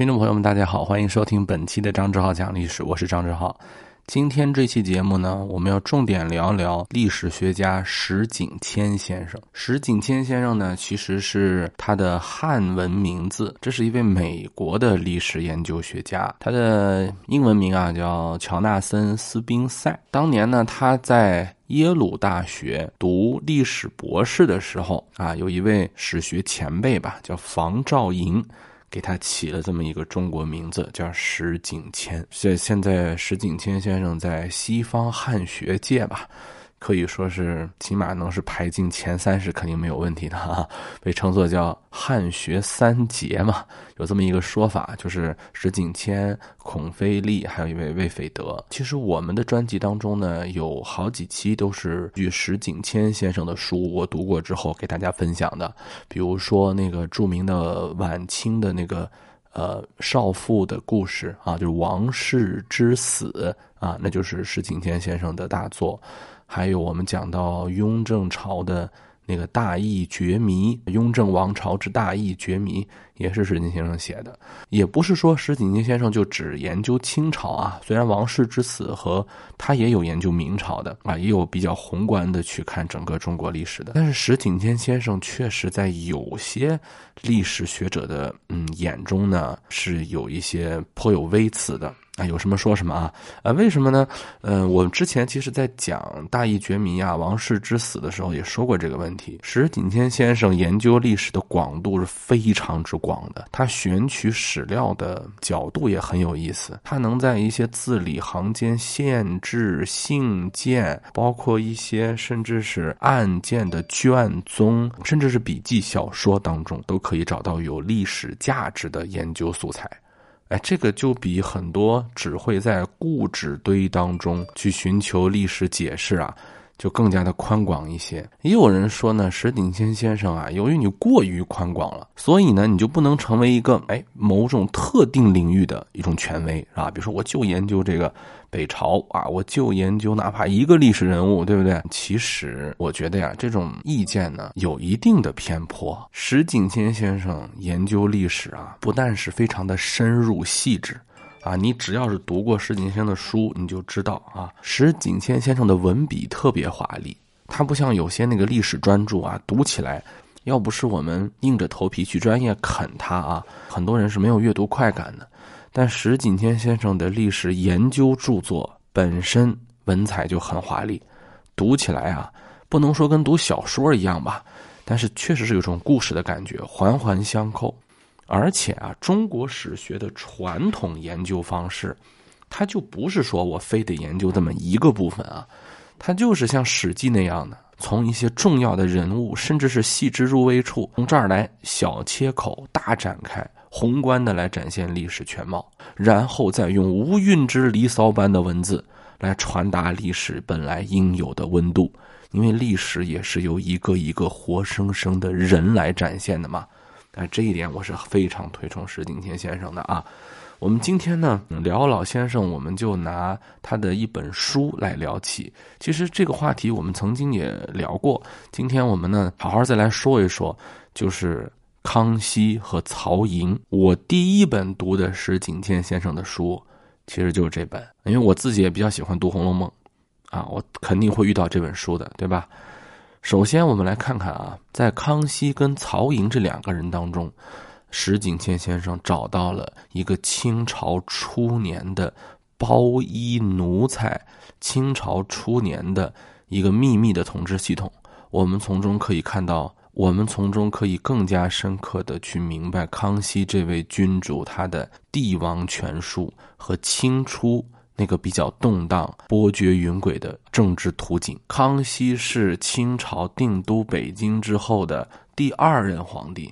听众朋友们，大家好，欢迎收听本期的张志浩讲历史，我是张志浩。今天这期节目呢，我们要重点聊聊历史学家石景谦先生。石景谦先生呢，其实是他的汉文名字，这是一位美国的历史研究学家。他的英文名啊叫乔纳森·斯宾塞。当年呢，他在耶鲁大学读历史博士的时候啊，有一位史学前辈吧，叫房兆银。给他起了这么一个中国名字，叫石景谦。现现在石景谦先生在西方汉学界吧。可以说是起码能是排进前三是肯定没有问题的哈，被称作叫汉学三杰嘛，有这么一个说法，就是石景谦、孔飞利，还有一位魏斐德。其实我们的专辑当中呢，有好几期都是据石景谦先生的书我读过之后给大家分享的，比如说那个著名的晚清的那个呃少妇的故事啊，就是王氏之死啊，那就是石景谦先生的大作。还有我们讲到雍正朝的那个大义绝迷，雍正王朝之大义绝迷，也是石景先生写的。也不是说石景谦先生就只研究清朝啊，虽然王室之死和他也有研究明朝的啊，也有比较宏观的去看整个中国历史的。但是石景谦先生确实在有些历史学者的嗯眼中呢，是有一些颇有微词的。啊，有什么说什么啊？呃，为什么呢？呃，我之前其实在讲大义绝迷啊、王室之死的时候，也说过这个问题。石景谦先生研究历史的广度是非常之广的，他选取史料的角度也很有意思。他能在一些字里行间、县志、信件，包括一些甚至是案件的卷宗，甚至是笔记小说当中，都可以找到有历史价值的研究素材。哎，这个就比很多只会在固执堆当中去寻求历史解释啊。就更加的宽广一些。也有人说呢，石景谦先生啊，由于你过于宽广了，所以呢，你就不能成为一个哎某种特定领域的一种权威啊。比如说，我就研究这个北朝啊，我就研究哪怕一个历史人物，对不对？其实我觉得呀，这种意见呢，有一定的偏颇。石景谦先生研究历史啊，不但是非常的深入细致。啊，你只要是读过石景谦的书，你就知道啊，石景谦先生的文笔特别华丽。他不像有些那个历史专著啊，读起来，要不是我们硬着头皮去专业啃它啊，很多人是没有阅读快感的。但石景谦先生的历史研究著作本身文采就很华丽，读起来啊，不能说跟读小说一样吧，但是确实是有种故事的感觉，环环相扣。而且啊，中国史学的传统研究方式，它就不是说我非得研究这么一个部分啊，它就是像《史记》那样的，从一些重要的人物，甚至是细致入微处，从这儿来小切口、大展开，宏观的来展现历史全貌，然后再用无韵之离骚般的文字来传达历史本来应有的温度，因为历史也是由一个一个活生生的人来展现的嘛。但这一点我是非常推崇石景谦先生的啊。我们今天呢聊老先生，我们就拿他的一本书来聊起。其实这个话题我们曾经也聊过，今天我们呢好好再来说一说，就是康熙和曹寅。我第一本读的石景谦先生的书，其实就是这本，因为我自己也比较喜欢读《红楼梦》，啊，我肯定会遇到这本书的，对吧？首先，我们来看看啊，在康熙跟曹寅这两个人当中，石景谦先生找到了一个清朝初年的包衣奴才，清朝初年的一个秘密的统治系统。我们从中可以看到，我们从中可以更加深刻的去明白康熙这位君主他的帝王权术和清初。那个比较动荡、波谲云诡的政治图景。康熙是清朝定都北京之后的第二任皇帝，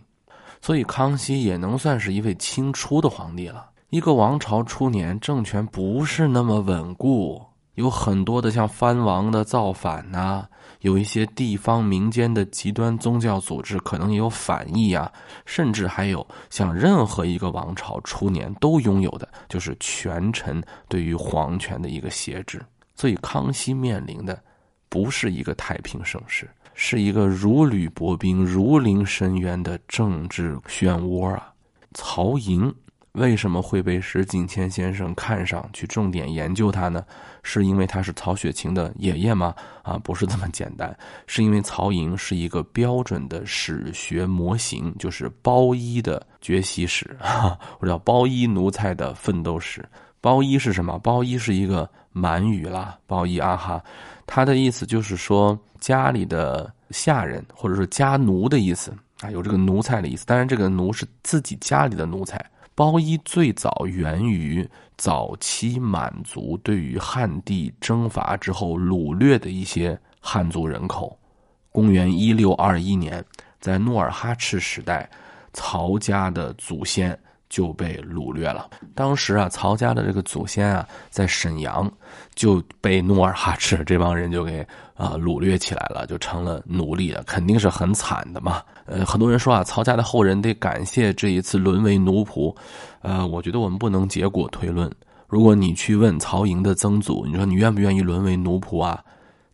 所以康熙也能算是一位清初的皇帝了。一个王朝初年，政权不是那么稳固。有很多的像藩王的造反呐，有一些地方民间的极端宗教组织可能也有反意啊，甚至还有像任何一个王朝初年都拥有的，就是权臣对于皇权的一个挟制。所以康熙面临的不是一个太平盛世，是一个如履薄冰、如临深渊的政治漩涡啊。曹寅为什么会被石景谦先生看上去重点研究他呢？是因为他是曹雪芹的爷爷吗？啊，不是这么简单，是因为曹寅是一个标准的史学模型，就是包衣的崛起史，或者叫包衣奴才的奋斗史。包衣是什么？包衣是一个满语啦，包衣啊哈，他的意思就是说家里的下人，或者说家奴的意思啊，有这个奴才的意思。当然，这个奴是自己家里的奴才。包衣最早源于早期满族对于汉地征伐之后掳掠的一些汉族人口。公元一六二一年，在努尔哈赤时代，曹家的祖先就被掳掠了。当时啊，曹家的这个祖先啊，在沈阳就被努尔哈赤这帮人就给啊掳掠起来了，就成了奴隶了，肯定是很惨的嘛。呃，很多人说啊，曹家的后人得感谢这一次沦为奴仆。呃，我觉得我们不能结果推论。如果你去问曹营的曾祖，你说你愿不愿意沦为奴仆啊？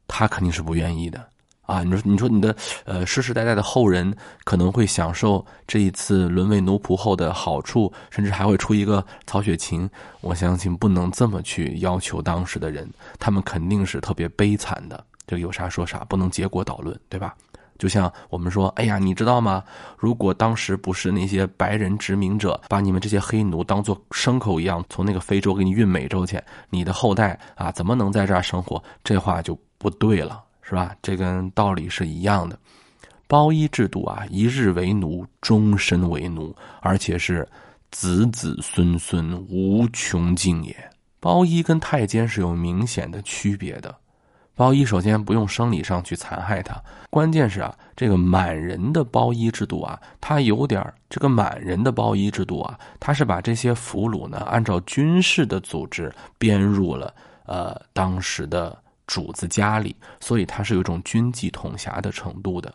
他肯定是不愿意的啊。你说，你说你的呃世世代代的后人可能会享受这一次沦为奴仆后的好处，甚至还会出一个曹雪芹。我相信不能这么去要求当时的人，他们肯定是特别悲惨的。这个有啥说啥，不能结果导论，对吧？就像我们说，哎呀，你知道吗？如果当时不是那些白人殖民者把你们这些黑奴当做牲口一样从那个非洲给你运美洲去，你的后代啊怎么能在这儿生活？这话就不对了，是吧？这跟道理是一样的。包衣制度啊，一日为奴，终身为奴，而且是子子孙孙无穷尽也。包衣跟太监是有明显的区别的。包衣首先不用生理上去残害他，关键是啊，这个满人的包衣制度啊，它有点这个满人的包衣制度啊，它是把这些俘虏呢按照军事的组织编入了呃当时的主子家里，所以他是有一种军纪统辖的程度的。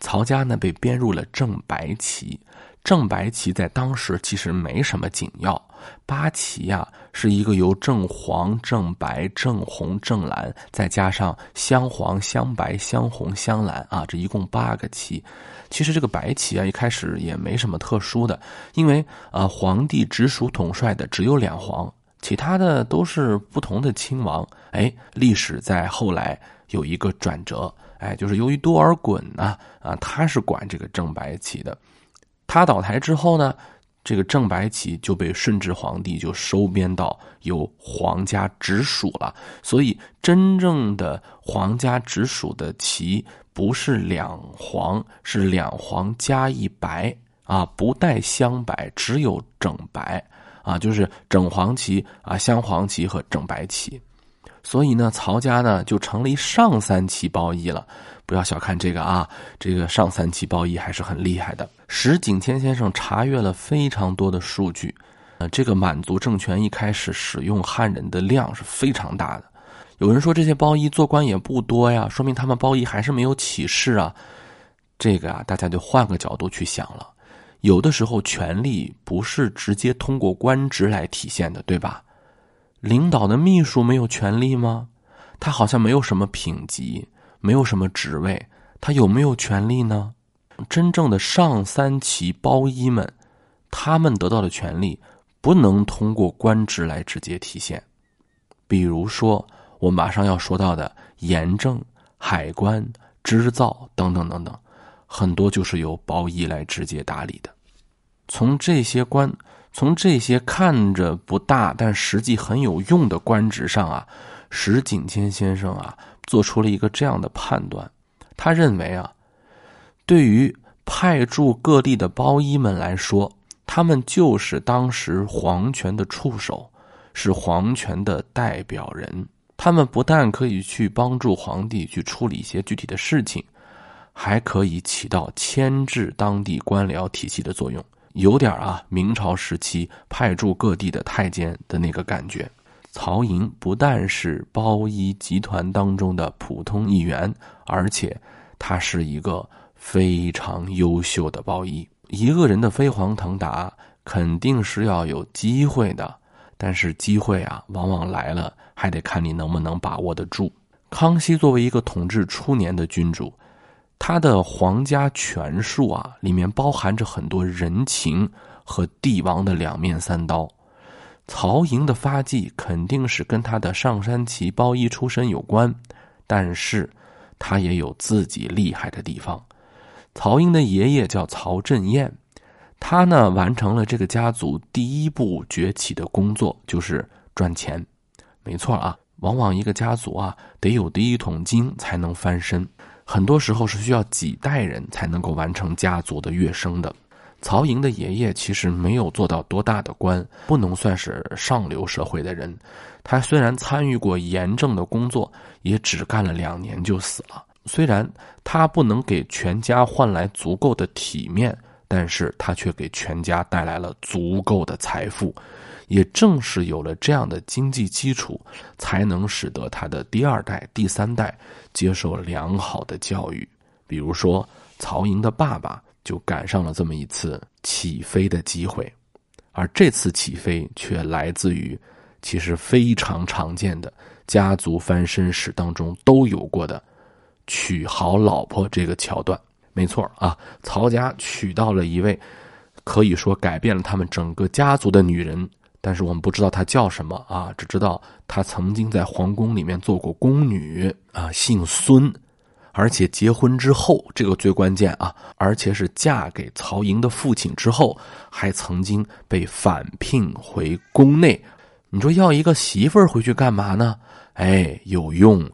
曹家呢被编入了正白旗。正白旗在当时其实没什么紧要，八旗呀是一个由正黄、正白、正红、正蓝，再加上镶黄、镶白、镶红、镶蓝啊，这一共八个旗。其实这个白旗啊一开始也没什么特殊的，因为呃皇帝直属统帅的只有两皇，其他的都是不同的亲王。哎，历史在后来有一个转折，哎，就是由于多尔衮呢啊他是管这个正白旗的。他倒台之后呢，这个正白旗就被顺治皇帝就收编到由皇家直属了。所以，真正的皇家直属的旗不是两黄，是两黄加一白啊，不带镶白，只有整白啊，就是整黄旗啊，镶黄旗和整白旗。所以呢，曹家呢就成了一上三旗包衣了。不要小看这个啊，这个上三旗包衣还是很厉害的。石景谦先生查阅了非常多的数据，呃，这个满族政权一开始使用汉人的量是非常大的。有人说这些包衣做官也不多呀，说明他们包衣还是没有起势啊。这个啊，大家就换个角度去想了，有的时候权力不是直接通过官职来体现的，对吧？领导的秘书没有权利吗？他好像没有什么品级。没有什么职位，他有没有权利呢？真正的上三旗包衣们，他们得到的权利不能通过官职来直接体现。比如说，我马上要说到的盐政、海关、织造等等等等，很多就是由包衣来直接打理的。从这些官，从这些看着不大但实际很有用的官职上啊，石景谦先生啊。做出了一个这样的判断，他认为啊，对于派驻各地的包衣们来说，他们就是当时皇权的触手，是皇权的代表人。他们不但可以去帮助皇帝去处理一些具体的事情，还可以起到牵制当地官僚体系的作用，有点啊明朝时期派驻各地的太监的那个感觉。曹寅不但是包衣集团当中的普通一员，而且他是一个非常优秀的包衣。一个人的飞黄腾达，肯定是要有机会的，但是机会啊，往往来了，还得看你能不能把握得住。康熙作为一个统治初年的君主，他的皇家权术啊，里面包含着很多人情和帝王的两面三刀。曹营的发迹肯定是跟他的上山旗包衣出身有关，但是他也有自己厉害的地方。曹营的爷爷叫曹振彦，他呢完成了这个家族第一步崛起的工作，就是赚钱。没错啊，往往一个家族啊得有第一桶金才能翻身，很多时候是需要几代人才能够完成家族的跃升的。曹营的爷爷其实没有做到多大的官，不能算是上流社会的人。他虽然参与过严正的工作，也只干了两年就死了。虽然他不能给全家换来足够的体面，但是他却给全家带来了足够的财富。也正是有了这样的经济基础，才能使得他的第二代、第三代接受良好的教育。比如说，曹营的爸爸。就赶上了这么一次起飞的机会，而这次起飞却来自于其实非常常见的家族翻身史当中都有过的娶好老婆这个桥段。没错啊，曹家娶到了一位可以说改变了他们整个家族的女人，但是我们不知道她叫什么啊，只知道她曾经在皇宫里面做过宫女啊，姓孙。而且结婚之后，这个最关键啊！而且是嫁给曹营的父亲之后，还曾经被返聘回宫内。你说要一个媳妇儿回去干嘛呢？哎，有用！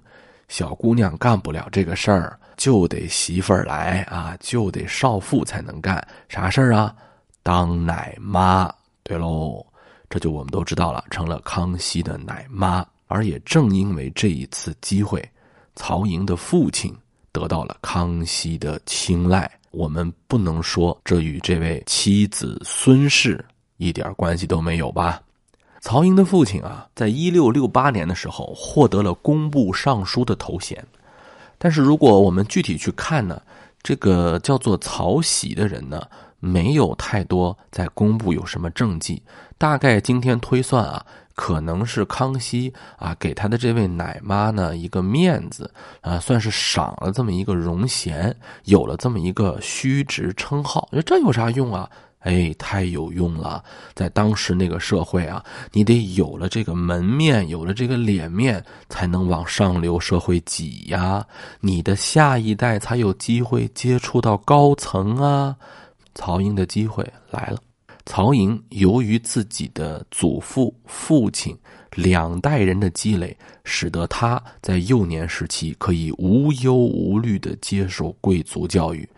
小姑娘干不了这个事儿，就得媳妇儿来啊，就得少妇才能干。啥事儿啊？当奶妈。对喽，这就我们都知道了，成了康熙的奶妈。而也正因为这一次机会，曹寅的父亲。得到了康熙的青睐，我们不能说这与这位妻子孙氏一点关系都没有吧？曹寅的父亲啊，在一六六八年的时候获得了工部尚书的头衔，但是如果我们具体去看呢，这个叫做曹玺的人呢，没有太多在公布有什么政绩，大概今天推算啊。可能是康熙啊，给他的这位奶妈呢一个面子啊，算是赏了这么一个荣衔，有了这么一个虚职称号。这有啥用啊？哎，太有用了！在当时那个社会啊，你得有了这个门面，有了这个脸面，才能往上流社会挤呀。你的下一代才有机会接触到高层啊。曹营的机会来了。曹营由于自己的祖父、父亲两代人的积累，使得他在幼年时期可以无忧无虑的接受贵族教育，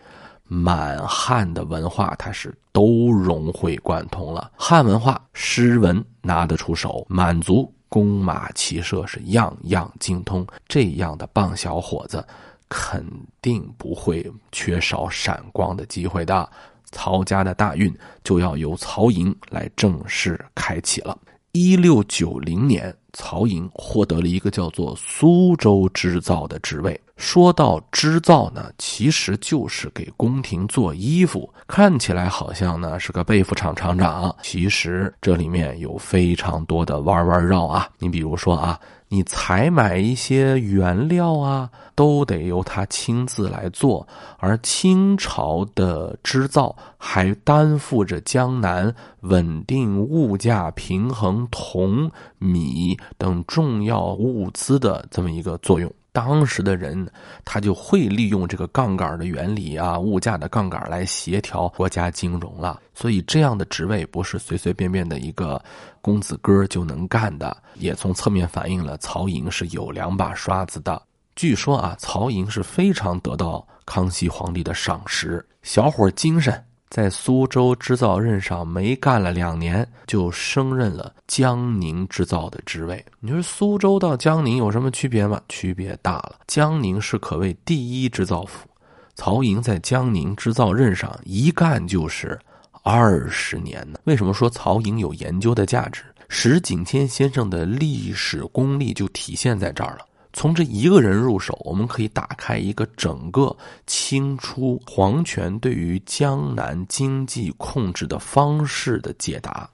满汉的文化他是都融会贯通了。汉文化、诗文拿得出手，满族弓马骑射是样样精通。这样的棒小伙子，肯定不会缺少闪光的机会的。曹家的大运就要由曹营来正式开启了。一六九零年，曹营获得了一个叫做苏州织造的职位。说到织造呢，其实就是给宫廷做衣服，看起来好像呢是个被服厂厂长，其实这里面有非常多的弯弯绕啊。你比如说啊。你采买一些原料啊，都得由他亲自来做，而清朝的织造还担负着江南稳定物价、平衡铜、米等重要物资的这么一个作用。当时的人，他就会利用这个杠杆的原理啊，物价的杠杆来协调国家金融了。所以，这样的职位不是随随便便的一个公子哥就能干的，也从侧面反映了曹寅是有两把刷子的。据说啊，曹寅是非常得到康熙皇帝的赏识，小伙精神。在苏州织造任上没干了两年，就升任了江宁织造的职位。你说苏州到江宁有什么区别吗？区别大了。江宁是可谓第一织造府，曹营在江宁织造任上一干就是二十年呢。为什么说曹营有研究的价值？石景谦先生的历史功力就体现在这儿了。从这一个人入手，我们可以打开一个整个清初皇权对于江南经济控制的方式的解答。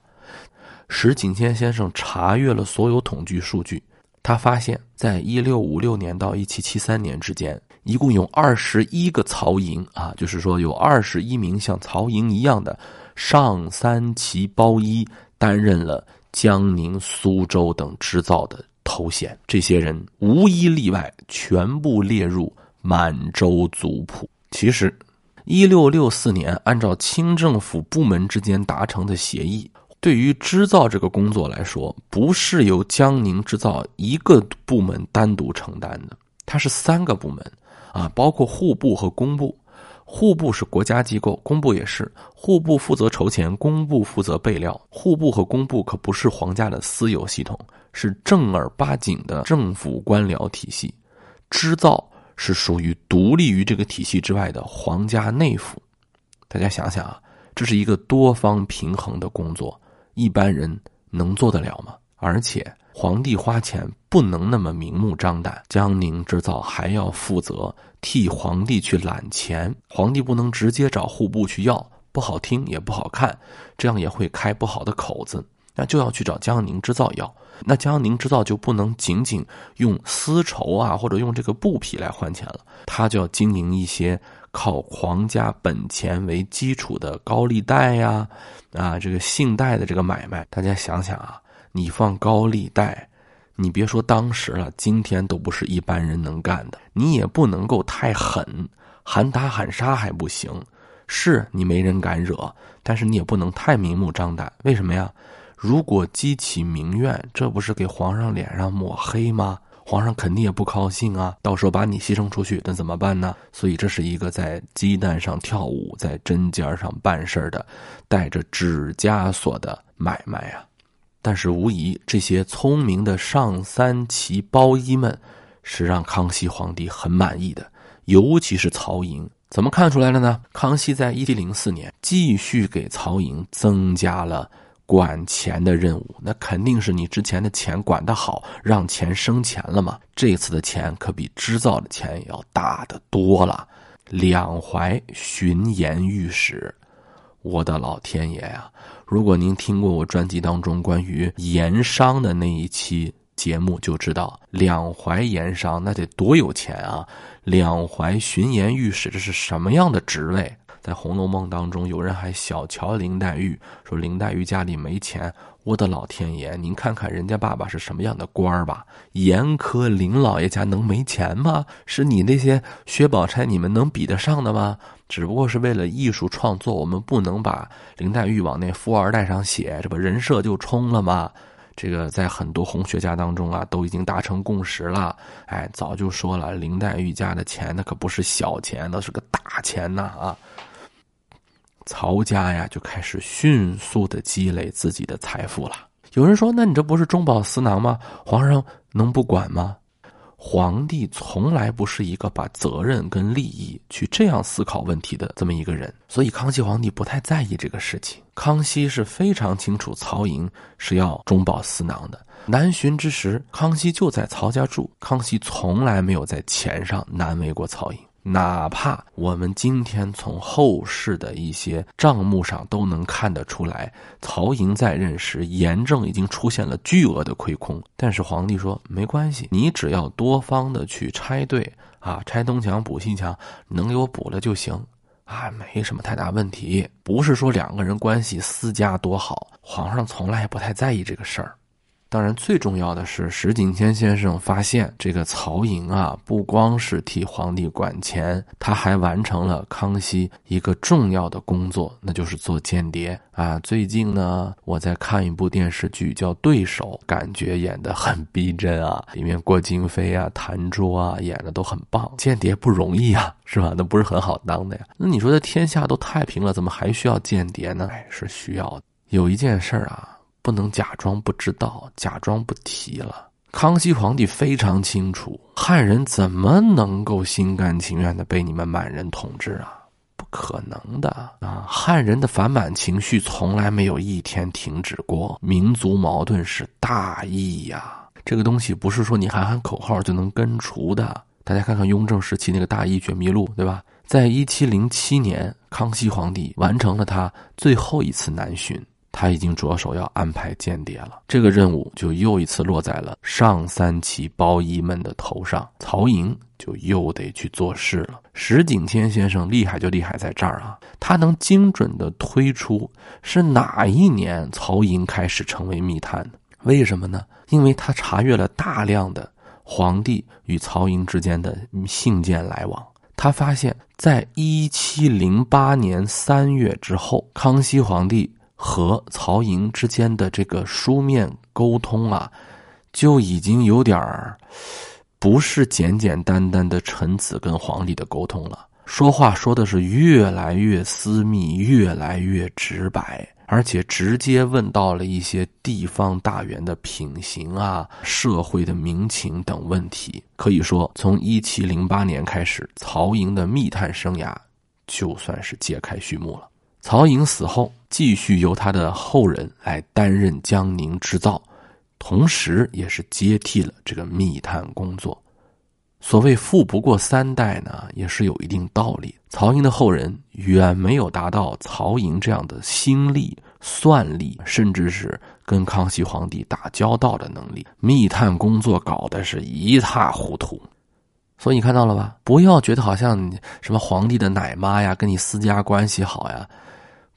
石景谦先生查阅了所有统计数据，他发现，在一六五六年到一七七三年之间，一共有二十一个曹营啊，就是说有二十一名像曹营一样的上三旗包衣，担任了江宁、苏州等织造的头衔。这些人无一例外，全部列入满洲族谱。其实，一六六四年，按照清政府部门之间达成的协议，对于织造这个工作来说，不是由江宁织造一个部门单独承担的，它是三个部门啊，包括户部和工部。户部是国家机构，工部也是。户部负责筹钱，工部负责备料。户部和工部可不是皇家的私有系统，是正儿八经的政府官僚体系。织造是属于独立于这个体系之外的皇家内府。大家想想啊，这是一个多方平衡的工作，一般人能做得了吗？而且。皇帝花钱不能那么明目张胆，江宁织造还要负责替皇帝去揽钱，皇帝不能直接找户部去要，不好听也不好看，这样也会开不好的口子，那就要去找江宁织造要，那江宁织造就不能仅仅用丝绸啊或者用这个布匹来换钱了，他就要经营一些靠皇家本钱为基础的高利贷呀，啊这个信贷的这个买卖，大家想想啊。你放高利贷，你别说当时了，今天都不是一般人能干的。你也不能够太狠，喊打喊杀还不行。是你没人敢惹，但是你也不能太明目张胆。为什么呀？如果激起民怨，这不是给皇上脸上抹黑吗？皇上肯定也不高兴啊。到时候把你牺牲出去，那怎么办呢？所以这是一个在鸡蛋上跳舞，在针尖上办事的，带着指枷锁的买卖啊。但是无疑，这些聪明的上三旗包衣们是让康熙皇帝很满意的，尤其是曹寅。怎么看出来了呢？康熙在一七零四年继续给曹寅增加了管钱的任务，那肯定是你之前的钱管得好，让钱生钱了嘛。这次的钱可比织造的钱要大得多了，两淮巡盐御史。我的老天爷呀！如果您听过我专辑当中关于盐商的那一期节目，就知道两淮盐商那得多有钱啊！两淮巡盐御史这是什么样的职位？在《红楼梦》当中，有人还小瞧林黛玉，说林黛玉家里没钱。我的老天爷，您看看人家爸爸是什么样的官儿吧？严苛林老爷家能没钱吗？是你那些薛宝钗你们能比得上的吗？只不过是为了艺术创作，我们不能把林黛玉往那富二代上写，这不人设就冲了吗？这个在很多红学家当中啊，都已经达成共识了。哎，早就说了，林黛玉家的钱那可不是小钱，那是个大钱呐！啊，曹家呀就开始迅速的积累自己的财富了。有人说，那你这不是中饱私囊吗？皇上能不管吗？皇帝从来不是一个把责任跟利益去这样思考问题的这么一个人，所以康熙皇帝不太在意这个事情。康熙是非常清楚曹寅是要中饱私囊的。南巡之时，康熙就在曹家住，康熙从来没有在钱上难为过曹寅。哪怕我们今天从后世的一些账目上都能看得出来，曹寅在任时盐政已经出现了巨额的亏空，但是皇帝说没关系，你只要多方的去拆对啊，拆东墙补西墙，能给我补了就行啊，没什么太大问题。不是说两个人关系私家多好，皇上从来不太在意这个事儿。当然，最重要的是石景谦先生发现，这个曹寅啊，不光是替皇帝管钱，他还完成了康熙一个重要的工作，那就是做间谍啊。最近呢，我在看一部电视剧叫《对手》，感觉演得很逼真啊，里面郭京飞啊、谭卓啊演的都很棒。间谍不容易啊，是吧？那不是很好当的呀。那你说，这天下都太平了，怎么还需要间谍呢？哎，是需要的。有一件事儿啊。不能假装不知道，假装不提了。康熙皇帝非常清楚，汉人怎么能够心甘情愿的被你们满人统治啊？不可能的啊！汉人的反满情绪从来没有一天停止过，民族矛盾是大义呀。这个东西不是说你喊喊口号就能根除的。大家看看雍正时期那个大义觉迷录，对吧？在一七零七年，康熙皇帝完成了他最后一次南巡。他已经着手要安排间谍了。这个任务就又一次落在了上三旗包衣们的头上，曹营就又得去做事了。石景谦先生厉害就厉害在这儿啊，他能精准的推出是哪一年曹营开始成为密探的？为什么呢？因为他查阅了大量的皇帝与曹营之间的信件来往，他发现，在一七零八年三月之后，康熙皇帝和曹营之间的这个书面沟通啊，就已经有点儿不是简简单单的臣子跟皇帝的沟通了，说话说的是越来越私密，越来越直白。而且直接问到了一些地方大员的品行啊、社会的民情等问题。可以说，从一七零八年开始，曹营的密探生涯就算是揭开序幕了。曹营死后，继续由他的后人来担任江宁织造，同时也是接替了这个密探工作。所谓富不过三代呢，也是有一定道理。曹营的后人远没有达到曹营这样的心力、算力，甚至是跟康熙皇帝打交道的能力。密探工作搞得是一塌糊涂，所以你看到了吧？不要觉得好像什么皇帝的奶妈呀，跟你私家关系好呀，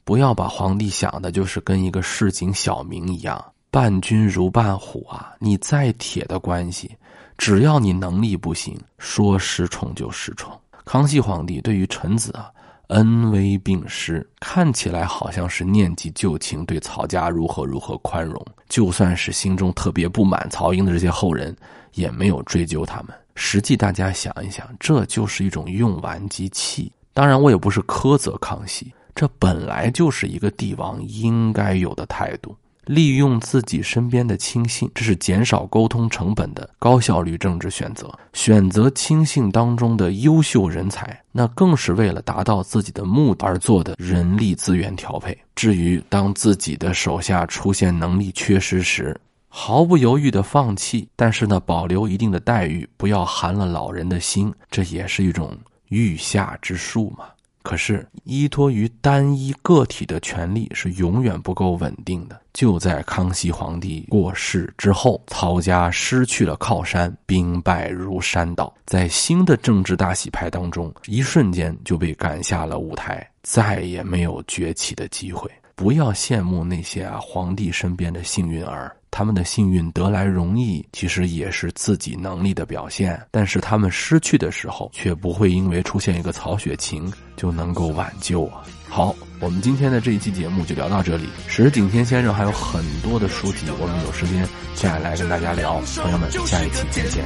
不要把皇帝想的就是跟一个市井小民一样，伴君如伴虎啊！你再铁的关系。只要你能力不行，说失宠就失宠。康熙皇帝对于臣子啊，恩威并施，看起来好像是念及旧情，对曹家如何如何宽容。就算是心中特别不满曹营的这些后人，也没有追究他们。实际大家想一想，这就是一种用完即弃。当然，我也不是苛责康熙，这本来就是一个帝王应该有的态度。利用自己身边的亲信，这是减少沟通成本的高效率政治选择。选择亲信当中的优秀人才，那更是为了达到自己的目的而做的人力资源调配。至于当自己的手下出现能力缺失时，毫不犹豫的放弃，但是呢，保留一定的待遇，不要寒了老人的心，这也是一种御下之术嘛。可是，依托于单一个体的权力是永远不够稳定的。就在康熙皇帝过世之后，曹家失去了靠山，兵败如山倒，在新的政治大洗牌当中，一瞬间就被赶下了舞台，再也没有崛起的机会。不要羡慕那些啊皇帝身边的幸运儿。他们的幸运得来容易，其实也是自己能力的表现。但是他们失去的时候，却不会因为出现一个曹雪芹就能够挽救啊！好，我们今天的这一期节目就聊到这里。石景天先生还有很多的书籍，我们有时间再来跟大家聊。朋友们，下一期再见。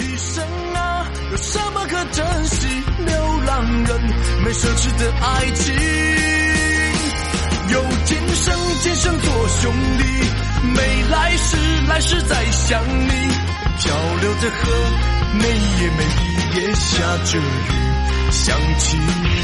一生啊，有什么可珍惜？流浪人没奢侈的爱情，有今生今生做兄弟。没来世，来世再想你。漂流着河，每夜每夜下着雨，想起你。